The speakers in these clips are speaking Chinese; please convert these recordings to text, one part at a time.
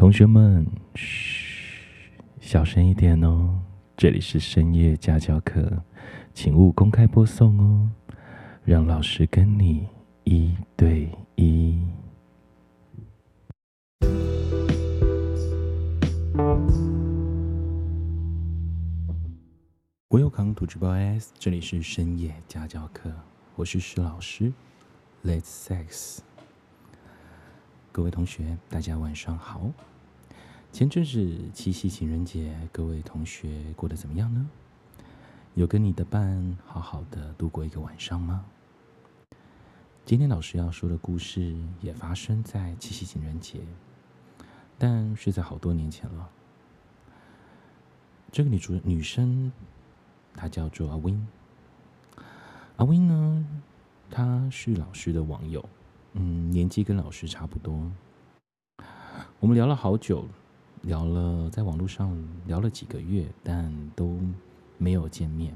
同学们，嘘，小声一点哦。这里是深夜家教课，请勿公开播送哦。让老师跟你一对一。Welcome to Triple S，这里是深夜家教课，我是施老师。Let's sex。各位同学，大家晚上好。前阵子七夕情人节，各位同学过得怎么样呢？有跟你的伴好好的度过一个晚上吗？今天老师要说的故事也发生在七夕情人节，但是在好多年前了。这个女主女生，她叫做阿 Win。阿 Win 呢，她是老师的网友。嗯，年纪跟老师差不多。我们聊了好久，聊了在网络上聊了几个月，但都没有见面。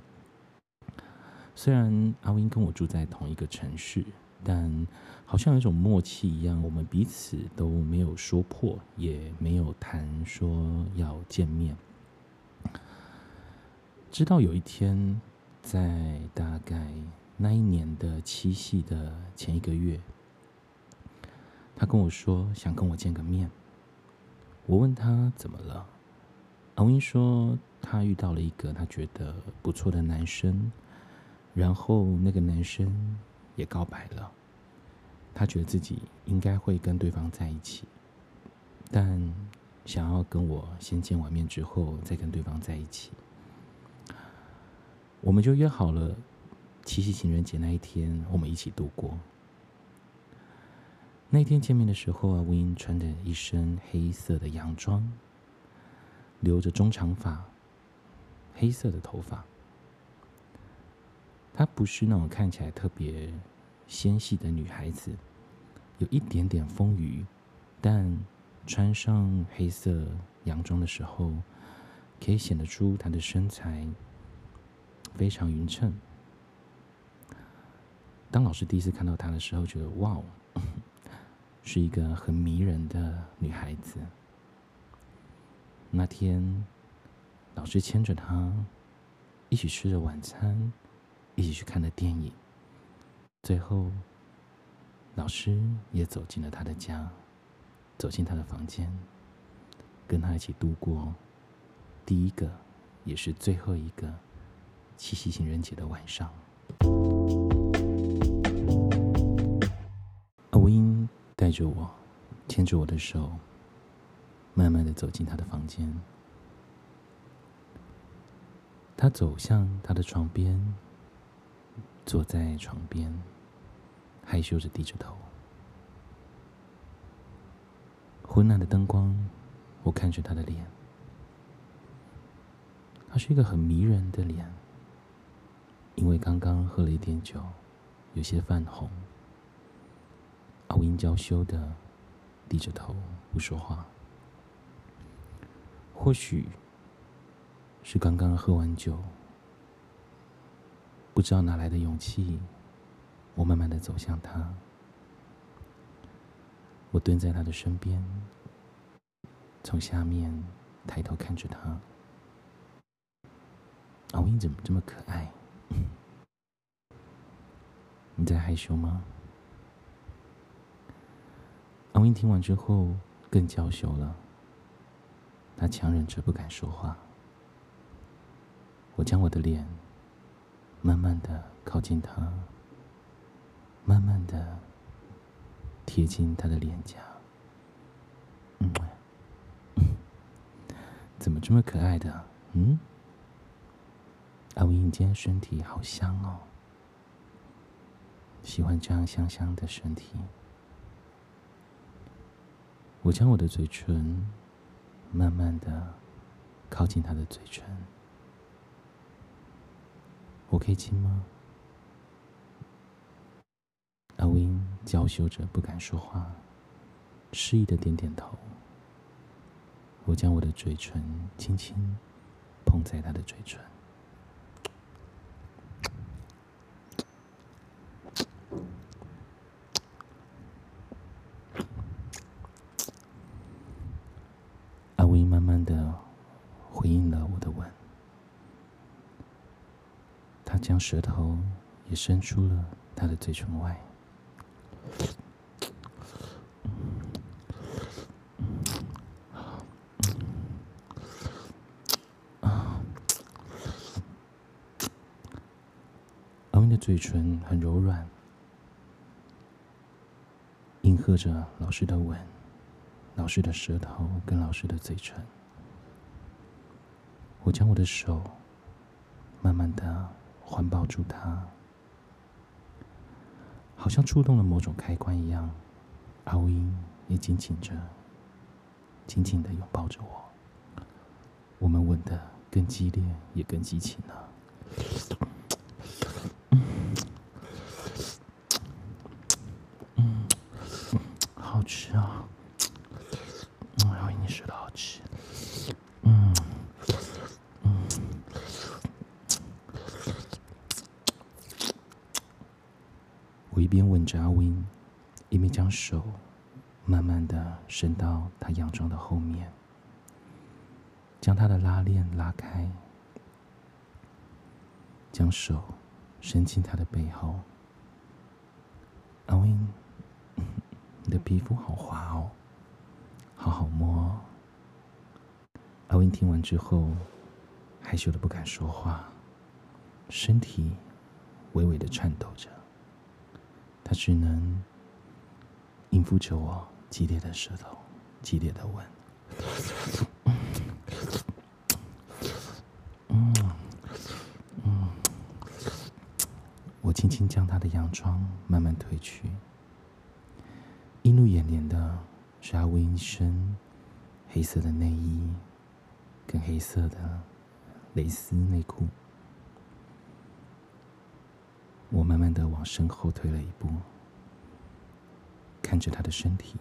虽然阿 Win 跟我住在同一个城市，但好像有一种默契一样，我们彼此都没有说破，也没有谈说要见面。直到有一天，在大概那一年的七夕的前一个月。他跟我说想跟我见个面，我问他怎么了，阿 Win 说他遇到了一个他觉得不错的男生，然后那个男生也告白了，他觉得自己应该会跟对方在一起，但想要跟我先见完面之后再跟对方在一起，我们就约好了七夕情人节那一天我们一起度过。那天见面的时候，啊 Win 穿着一身黑色的洋装，留着中长发，黑色的头发。她不是那种看起来特别纤细的女孩子，有一点点丰腴，但穿上黑色洋装的时候，可以显得出她的身材非常匀称。当老师第一次看到她的时候，觉得哇哦！是一个很迷人的女孩子。那天，老师牵着她，一起吃着晚餐，一起去看了电影。最后，老师也走进了她的家，走进她的房间，跟她一起度过第一个，也是最后一个七夕情人节的晚上。着我，牵着我的手，慢慢的走进他的房间。他走向他的床边，坐在床边，害羞着低着头。昏暗的灯光，我看着他的脸，他是一个很迷人的脸，因为刚刚喝了一点酒，有些泛红。阿 Win 娇羞的低着头不说话，或许是刚刚喝完酒，不知道哪来的勇气，我慢慢的走向他，我蹲在他的身边，从下面抬头看着他。阿 Win 怎么这么可爱？你在害羞吗？阿 Win 听完之后更娇羞了，他强忍着不敢说话。我将我的脸慢慢的靠近他，慢慢的贴近他的脸颊。嗯，怎么这么可爱的？嗯，阿 Win 今天身体好香哦，喜欢这样香香的身体。我将我的嘴唇慢慢的靠近他的嘴唇，我可以亲吗？阿 Win 娇羞着不敢说话，示意的点点头。我将我的嘴唇轻轻碰在他的嘴唇。威慢慢的回应了我的吻，他将舌头也伸出了他的嘴唇外。阿威的嘴唇很柔软，应和着老师的吻。老师的舌头跟老师的嘴唇，我将我的手慢慢的环抱住他，好像触动了某种开关一样。阿威也紧紧着，紧紧的拥抱着我，我们吻得更激烈，也更激情了。着阿 Win，一面将手慢慢的伸到他洋装的后面，将他的拉链拉开，将手伸进他的背后。阿 Win，你的皮肤好滑哦。好好摸。阿威听完之后，害羞的不敢说话，身体微微的颤抖着。他只能应付着我激烈的舌头，激烈的吻。我轻轻将他的洋装慢慢褪去，映入眼帘的。是阿威一身黑色的内衣，跟黑色的蕾丝内裤。我慢慢的往身后退了一步，看着他的身体。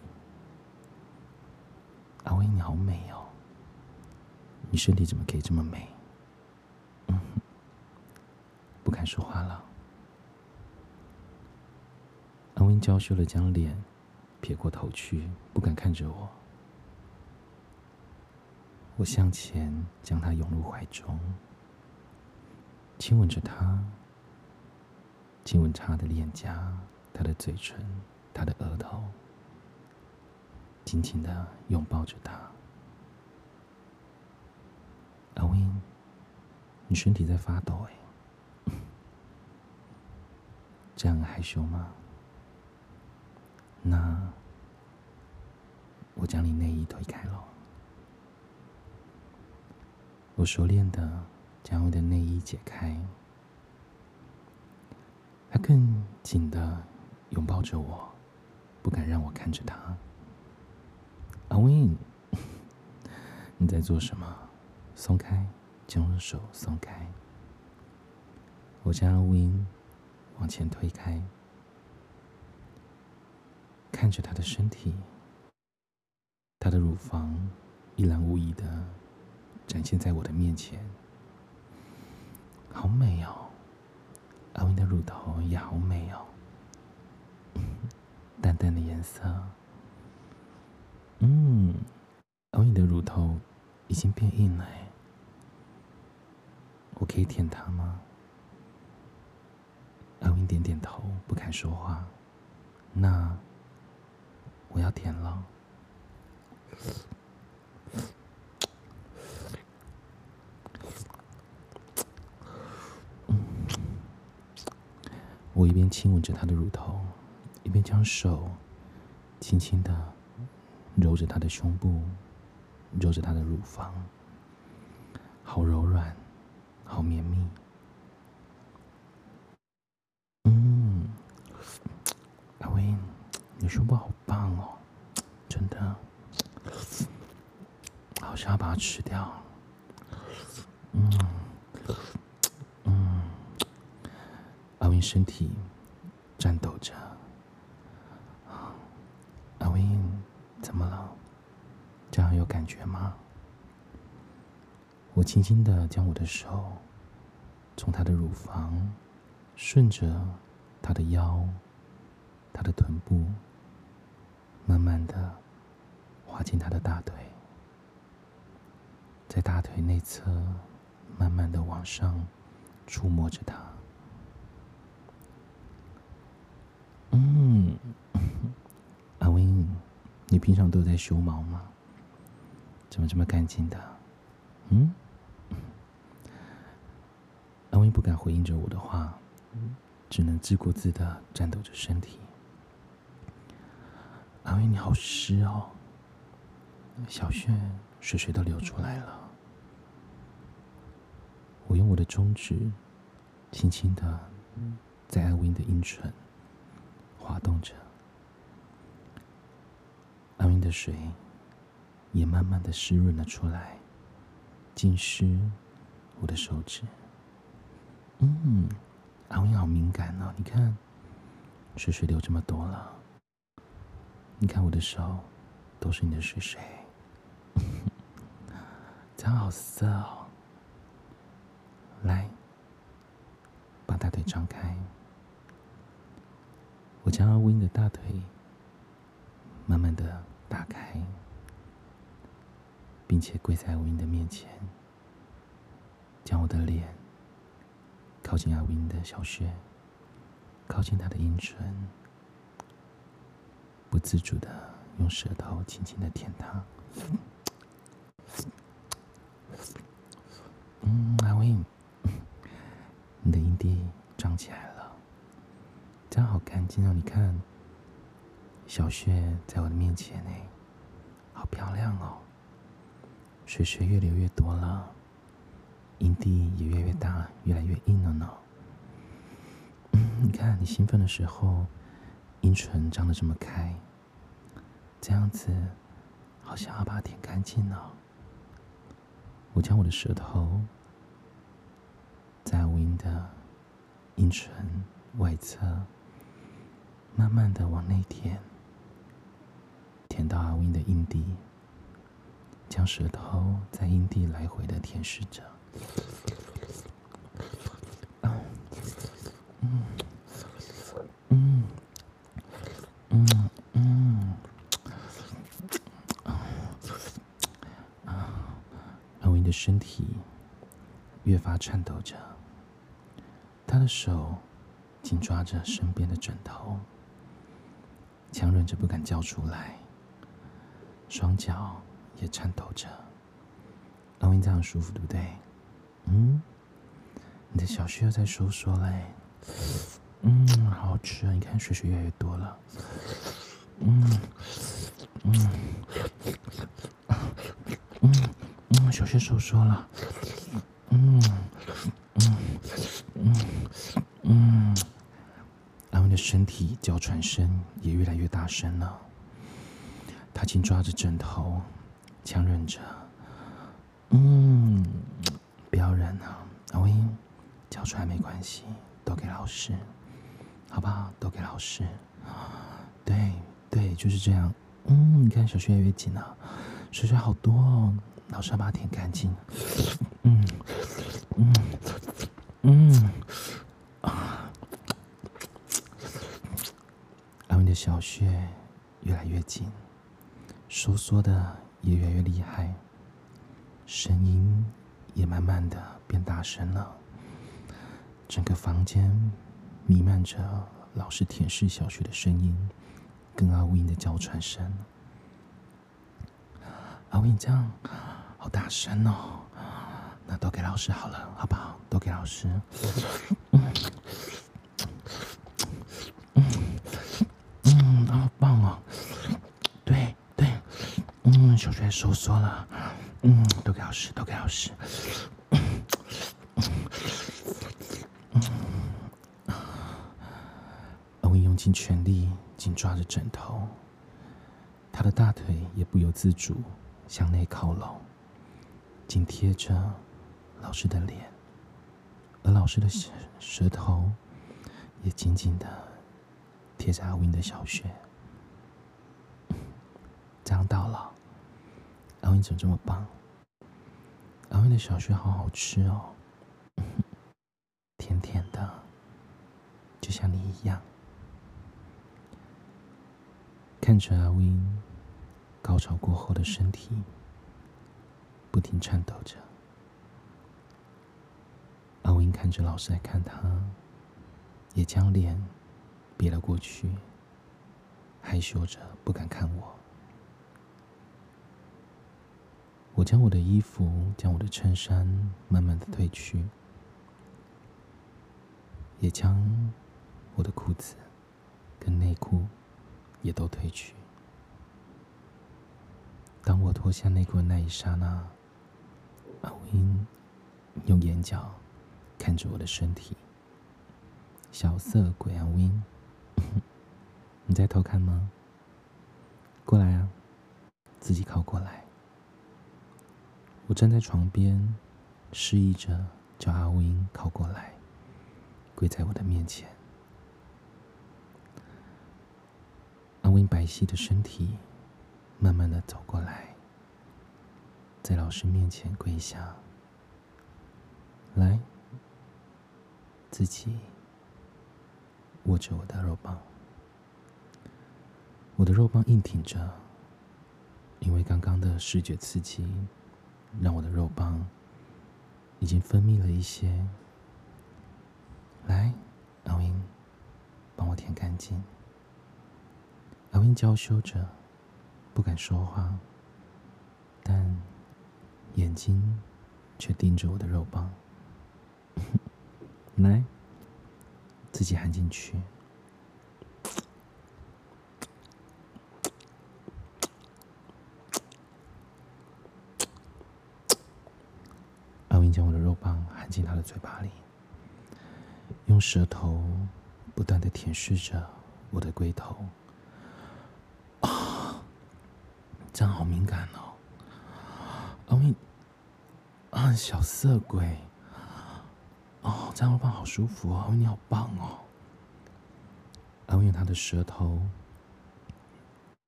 阿威，你好美哦！你身体怎么可以这么美？嗯，不敢说话了。阿威娇羞的将脸。撇过头去，不敢看着我。我向前将他拥入怀中，亲吻着他，亲吻他的脸颊、他的嘴唇、他的额头，紧紧的拥抱着他。阿威你身体在发抖哎，这样害羞吗？那我将你内衣推开了，我熟练的将我的内衣解开，他更紧的拥抱着我，不敢让我看着他。阿 Win，你在做什么？松开，将我的手松开。我将阿 Win 往前推开。看着他的身体，他的乳房一览无遗的展现在我的面前，好美哦！阿威的乳头也好美哦，淡淡的颜色。嗯，阿威的乳头已经变硬了，我可以舔它吗？阿威点点头，不敢说话。那。我要舔了。我一边亲吻着他的乳头，一边将手轻轻的揉着他的胸部，揉着他的乳房，好柔软，好绵密。嗯，阿威，你胸部好棒哦，真的，好想要把它吃掉。嗯，身体颤抖着。阿威，怎么了？这样有感觉吗？我轻轻的将我的手从他的乳房顺着他的腰、他的臀部。慢慢的滑进他的大腿，在大腿内侧慢慢的往上触摸着它。嗯，阿威，你平常都在修毛吗？怎么这么干净的？嗯？阿威不敢回应着我的话，只能自顾自的颤抖着身体。阿威，你好湿哦，小穴水水都流出来了。我用我的中指轻轻的在阿威的阴唇滑动着，阿威的水也慢慢的湿润了出来，浸湿我的手指。嗯，阿威好敏感哦，你看，水水流这么多了。你看我的手，都是你的水水，这样好色哦。来，把大腿张开，将阿威的大腿慢慢的打开，并且跪在阿威的面前，将我的脸靠近阿威的小穴，靠近他的阴唇。不自主的用舌头轻轻的舔他。嗯，阿威，你的阴蒂长起来了，这样好干净哦！你看，小穴在我的面前呢，好漂亮哦。水水越流越多了，阴蒂也越来越大，越来越硬了呢。嗯，你看，你兴奋的时候。阴唇张得这么开，这样子好像要把它舔干净了。我将我的舌头在阿威的阴唇外侧慢慢的往内舔，舔到阿威的阴蒂，将舌头在阴蒂来回的舔舐着。身体越发颤抖着，他的手紧抓着身边的枕头，强忍着不敢叫出来，双脚也颤抖着。阿威这样舒服，对不对？嗯，你的小穴又在收缩嘞。嗯，好吃啊！你看水水越来越多了。嗯嗯嗯。嗯，小穴收缩了。嗯嗯嗯嗯，阿威的身体叫喘声也越来越大声了。他紧抓着枕头，强忍着。嗯，不要忍啊，阿威，叫出来没关系，都给老师，好不好？都给老师。对对，就是这样。嗯，你看小穴越来越紧了，水水好多哦。老师要把它舔干净。嗯嗯嗯！阿威的小穴越来越紧，收缩的也越来越厉害，声音也慢慢的变大声了。整个房间弥漫着老师舔舐小穴的声音，跟阿威的娇喘声。阿威，你这样。好大声哦！那都给老师好了，好不好？都给老师嗯，好棒哦！对对，嗯，小穴收缩了。嗯，都给老师，都给老师。嗯嗯嗯，阿威用尽全力紧抓着枕头，他的大腿也不由自主向内靠拢。紧贴着老师的脸，而老师的舌舌头也紧紧的贴在阿威的小穴。这样到了，阿威怎么这么棒？阿威的小雪好好吃哦，甜甜的，就像你一样。看着阿威高潮过后的身体。不停颤抖着。阿威看着老师来看他，也将脸别了过去，害羞着不敢看我。将我的衣服，将我的衬衫慢慢的褪去，也将我的裤子跟内裤也都褪去。当我脱下内裤的那一刹那，阿威用眼角看着我的身体。小色鬼阿威，你在偷看吗？过来啊，自己靠过来。我站在床边，示意着叫阿威靠过来，跪在我的面前。阿威白皙的身体慢慢的走过来，在老师面前跪下，来，自己握着我的肉棒。我的肉棒硬挺着，因为刚刚的视觉刺激。让我的肉棒已经分泌了一些。来，阿威，帮我舔干净。阿威娇羞着，不敢说话，但眼睛却盯着我的肉棒。来，自己含进去。将我的肉棒含进他的嘴巴里，用舌头不断的舔舐着我的龟头。啊，这样好敏感哦！阿威，啊，小色鬼！哦，这样肉棒好舒服哦，你好棒哦！阿威用他的舌头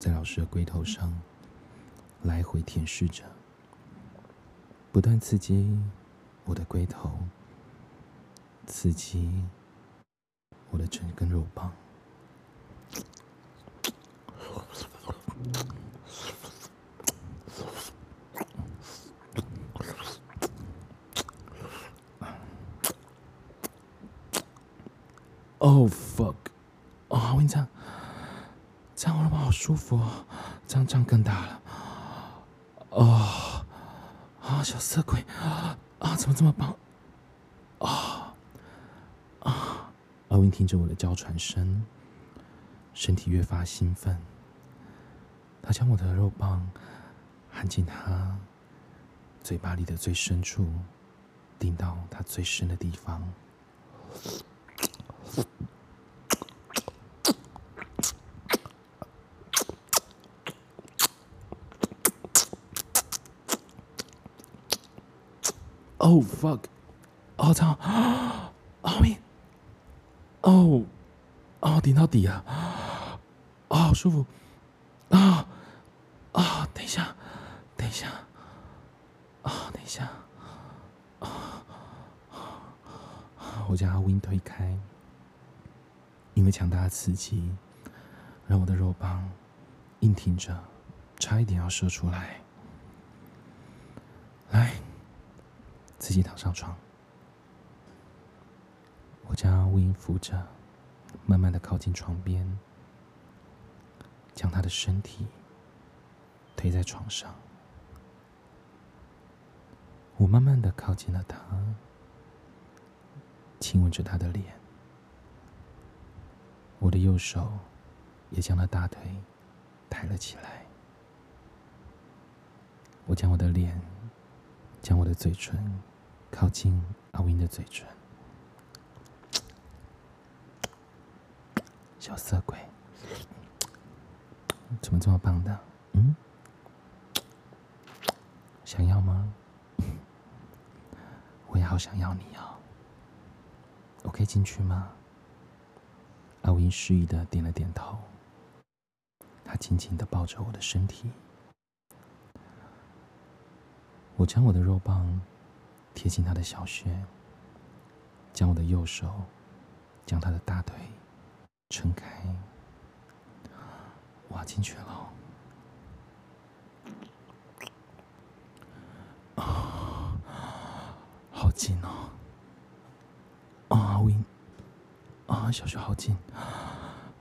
在老师的龟头上来回舔舐着，不断刺激。我的龟头刺激我的整根肉棒。Oh fuck！哦，我跟你讲，这样我肉棒好舒服哦，这样这样更大了。哦，啊，小色鬼啊！啊，怎么这么棒？啊啊！阿文听着我的娇喘声，身体越发兴奋。他将我的肉棒含进他嘴巴里的最深处，顶到他最深的地方。Oh fuck！哦操！阿威！哦哦，顶到底啊！啊，好舒服！啊啊！等一下，等一下！啊，等一下！啊！我将阿威推开，因为强大的刺激让我的肉棒硬挺着，差一点要射出来。来。自己躺上床，我将阿威扶着，慢慢的靠近床边，将他的身体推在床上。我慢慢的靠近了他，亲吻着他的脸，我的右手也将他大腿抬了起来。我将我的脸，将我的嘴唇。靠近阿威的嘴唇，小色鬼，怎么这么棒的？嗯，想要吗？我也好想要你哦。我可以进去吗？阿威示意的点了点头，他紧紧的抱着我的身体，我将我的肉棒贴近他的小穴将我的右手将他的大腿撑开我要进去了。啊好紧哦。啊阿威啊小穴好紧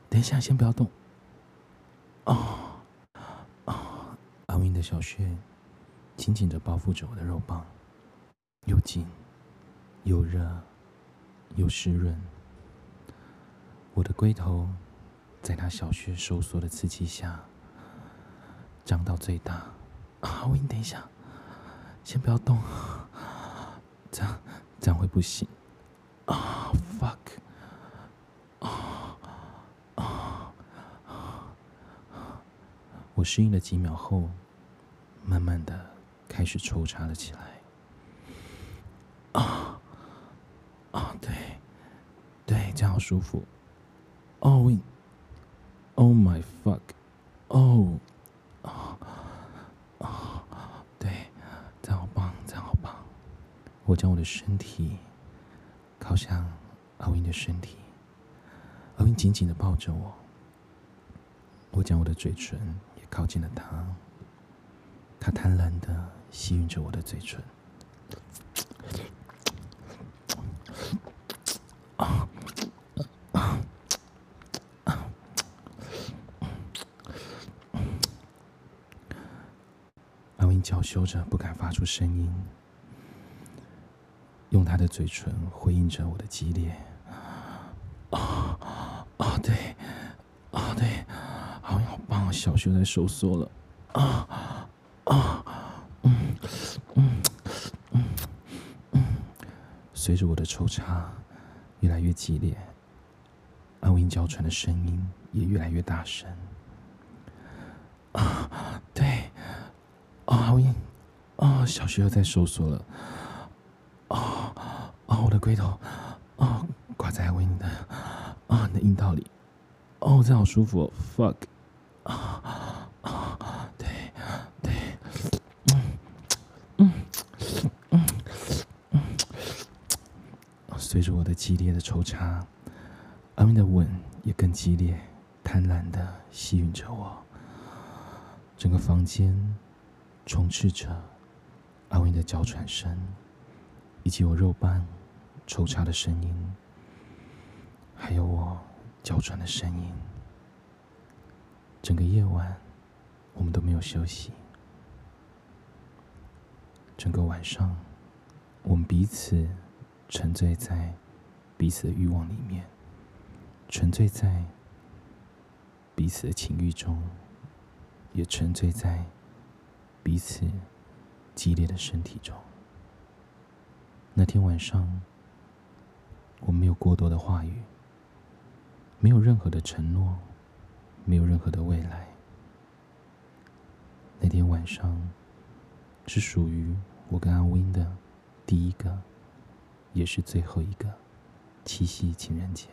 等一下先不要动。啊啊阿威的小穴紧紧的包覆着我的肉棒，又紧又热又湿润。我的龟头在他小穴收缩的刺激下张到最大。啊，阿 Win，等一下，先不要动，这样这样会不行。啊，fuck！啊啊！我适应了几秒后，慢慢的开始抽插了起来。啊啊，对对，这样好舒服。Oh oh my fuck！哦啊啊！对，这样好棒，这样好棒。我将我的身体。靠向阿 Win 的身体，阿 Win 紧紧的抱着我，我将我的嘴唇也靠近了他，他贪婪的吸吮着我的嘴唇。啊啊啊！阿 Win 娇羞着，不敢发出声音。用他的嘴唇回应着我的激烈，啊啊对，啊对，好像好棒，小穴在收缩了，啊啊嗯嗯嗯嗯，随着我的抽插越来越激烈，阿英娇喘的声音也越来越大声，啊对，啊阿 Win，啊小穴又在收缩了。我的龟头，哦，挂在阿英的，啊，你的阴道里，哦，这好舒服哦，fuck，啊啊，对对，嗯嗯嗯嗯，随着我的激烈的抽插，阿明的吻也更激烈，贪婪的吸引着我，整个房间充斥着阿明的娇喘声，以及我肉棒。抽插的声音，还有我娇喘的声音。整个夜晚，我们都没有休息。整个晚上，我们彼此沉醉在彼此的欲望里面，沉醉在彼此的情欲中，也沉醉在彼此激烈的身体中。那天晚上。我没有过多的话语，没有任何的承诺，没有任何的未来。那天晚上是属于我跟阿 Win 的第一个，也是最后一个七夕情人节。